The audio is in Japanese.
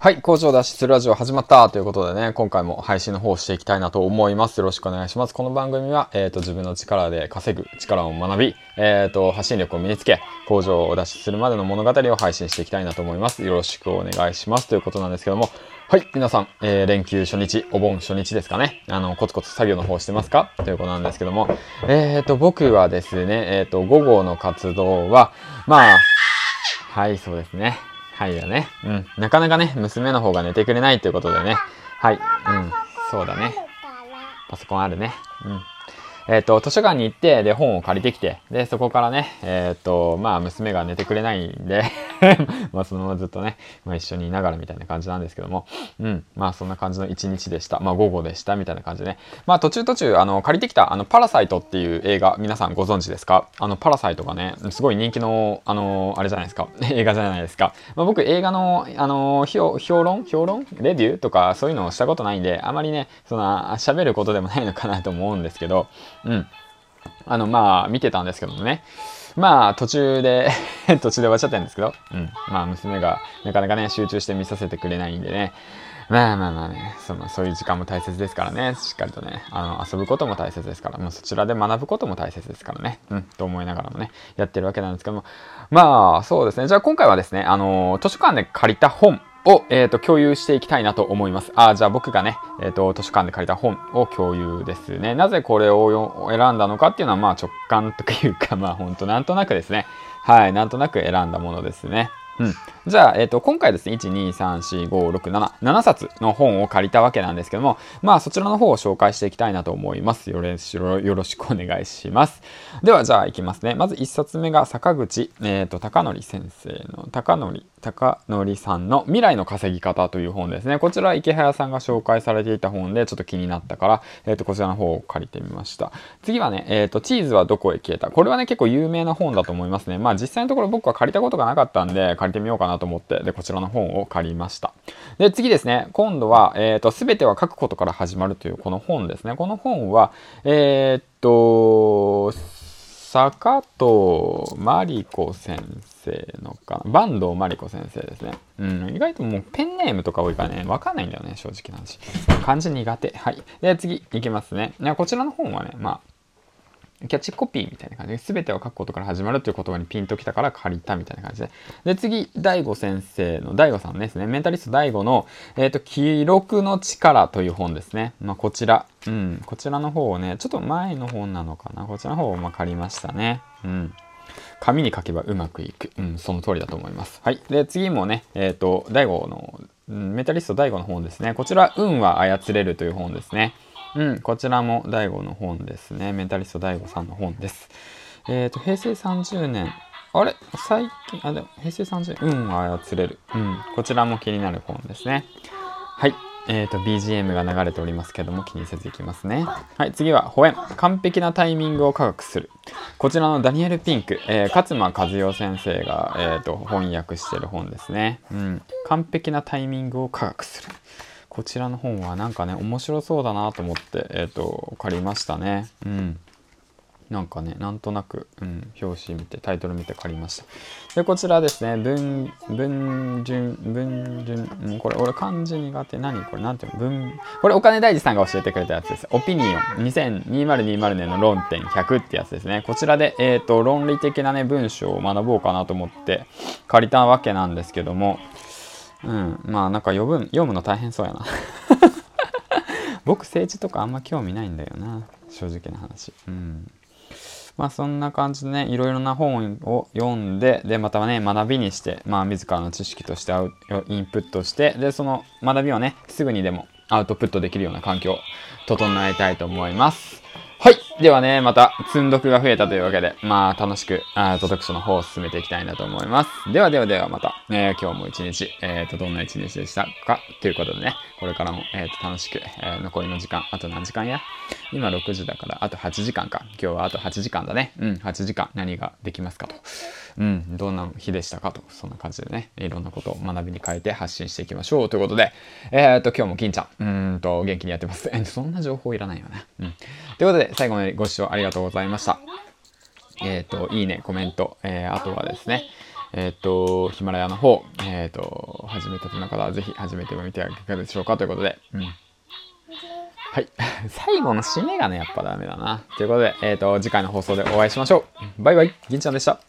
はい、工場脱出するラジオ始まったということでね、今回も配信の方をしていきたいなと思います。よろしくお願いします。この番組は、えっ、ー、と、自分の力で稼ぐ力を学び、えっ、ー、と、発信力を身につけ、工場を脱出するまでの物語を配信していきたいなと思います。よろしくお願いします。ということなんですけども、はい、皆さん、えー、連休初日、お盆初日ですかね。あの、コツコツ作業の方してますか？ということなんですけども、えっ、ー、と、僕はですね、えっ、と、午後の活動は、まあ、はい、そうですね。はいだね。うん。なかなかね、娘の方が寝てくれないということでね。はい。うん。そうだね。パソコンあるね。うん。えっ、ー、と、図書館に行って、で、本を借りてきて、で、そこからね、えっ、ー、と、まあ、娘が寝てくれないんで まあ、そのままずっとね、まあ、一緒にいながらみたいな感じなんですけども、うん、まあ、そんな感じの一日でした。まあ、午後でした、みたいな感じでね。まあ、途中途中、あの、借りてきた、あの、パラサイトっていう映画、皆さんご存知ですか？あの、パラサイトがね、すごい人気の、あの、あれじゃないですか、映画じゃないですか。まあ、僕、映画の、あの、評論？評論？レビュー？とか、そういうのをしたことないんで、あまりね、その、喋ることでもないのかなと思うんですけど、うん。あの、まあ、見てたんですけどもね。まあ、途中で 途中で終わっちゃったんですけど、うん。まあ、娘がなかなかね、集中して見させてくれないんでね。まあまあまあね、その、そういう時間も大切ですからね。しっかりとね、あの、遊ぶことも大切ですから、もうそちらで学ぶことも大切ですからね。うん、と思いながらもね、やってるわけなんですけども。まあ、そうですね。じゃあ今回はですね、あの、図書館で借りた本を、えーと、共有していきたいなと思います。あじゃあ僕がね、えーと、図書館で借りた本を共有ですね。なぜこれを選んだのかっていうのは、まあ直感というか、まあ本当なんとなくですね。はい、なんとなく選んだものですね。うん。じゃあ、えっ、ー、と、今回ですね、1、2、3、4、5、6、7、7冊の本を借りたわけなんですけども、まあ、そちらの方を紹介していきたいなと思います。よろしく お願いします。では、じゃあ、いきますね。まず1冊目が、坂口、えっ、ー、と、高則先生の、高則、高則さんの未来の稼ぎ方という本ですね。こちら、池早さんが紹介されていた本で、ちょっと気になったから、えっ、ー、と、こちらの方を借りてみました。次はね、えっ、と、チーズはどこへ消えた？これはね、結構有名な本だと思いますね。まあ、実際のところ僕は借りたことがなかったんで、借りてみようかなと思って、で、こちらの本を借りました。で、次ですね、今度は、えっ、ー、と、すべては書くことから始まるというこの本ですね。この本は、えっ、と、坂戸真理子先生のかな？坂東真理子先生ですね。うん、意外ともうペンネームとか多いからね、わかんないんだよね、正直な話。漢字苦手。はい。で、次、いきますね。こちらの本はね、まあ、キャッチコピーみたいな感じで、全てを書くことから始まるという言葉にピンときたから借りたみたいな感じで。で、次、大悟先生の、大悟さんですね、メンタリスト大悟の、えっ、ー、と、記録の力という本ですね。まあ、こちら、うん、こちらの方をね、ちょっと前の本なのかな。こちらの方をま借りましたね。うん。紙に書けばうまくいく。うん、その通りだと思います。はい。で、次もね、えっ、ー、と、大悟の、メタリスト大悟の本ですね。こちら、運は操れるという本ですね。うん、こちらも DAIGO の本ですね。メンタリスト DAIGO さんの本です。えっ、ー、と、平成30年。あれ？最近、あ、でも、平成30年。運を操れる。うん、こちらも気になる本ですね。はい。えっ、ー、と、BGM が流れておりますけども、気にせずいきますね。はい、次は、保援。完璧なタイミングを科学する。こちらのダニエル・ピンク、えー、勝間和代先生が、え、ー、と、翻訳してる本ですね。うん。完璧なタイミングを科学する。こちらの本はなんかね、面白そうだなと思って、えっ、ー、と、借りましたね。うん。なんかね、なんとなく、うん、表紙見て、タイトル見て借りました。で、こちらですね、文、文順、文順、うん、これ、俺漢字苦手。何？これ、なんていうの？文、これ、お金大事さんが教えてくれたやつです。オピニオン、2020年の論点100ってやつですね。こちらで、えっ、ー、と、論理的なね、文章を学ぼうかなと思って借りたわけなんですけども、うん。まあなんか読む読むの大変そうやな 僕政治とかあんま興味ないんだよな。正直な話。うん。まあそんな感じでね、いろいろな本を読んで、で、またね、学びにして、まあ自らの知識としてアウインプットして、で、その学びをね、すぐにでもアウトプットできるような環境を整えたいと思います。はい。ではね、また、積んどくが増えたというわけで、まあ、楽しく、あーと読書の方を進めていきたいなと思います。ではではではまた、えー、今日も一日、えっ、ー、と、どんな一日でしたか？ということでね、これからも、えっ、ー、と、楽しく、え残りの時間、あと何時間や？今6時だから、あと8時間か。今日はあと8時間だね。うん、8時間、何ができますかと。うん、どんな日でしたかと。そんな感じでね、いろんなことを学びに変えて発信していきましょう。ということで、えっ、と、今日も金ちゃん、うんと、元気にやってます。そんな情報いらないよね。うん。ということで、最後までご視聴ありがとうございました。えっ、ー、と、いいね、コメント、えー、あとはですね、えっ、と、ヒマラヤの方、えっ、と、始めたての方はぜひ始めてみてはいかがでしょうかということで、うん。はい。最後の締めがね、やっぱダメだな。ということで、えっ、と、次回の放送でお会いしましょう。バイバイ、銀ちゃんでした。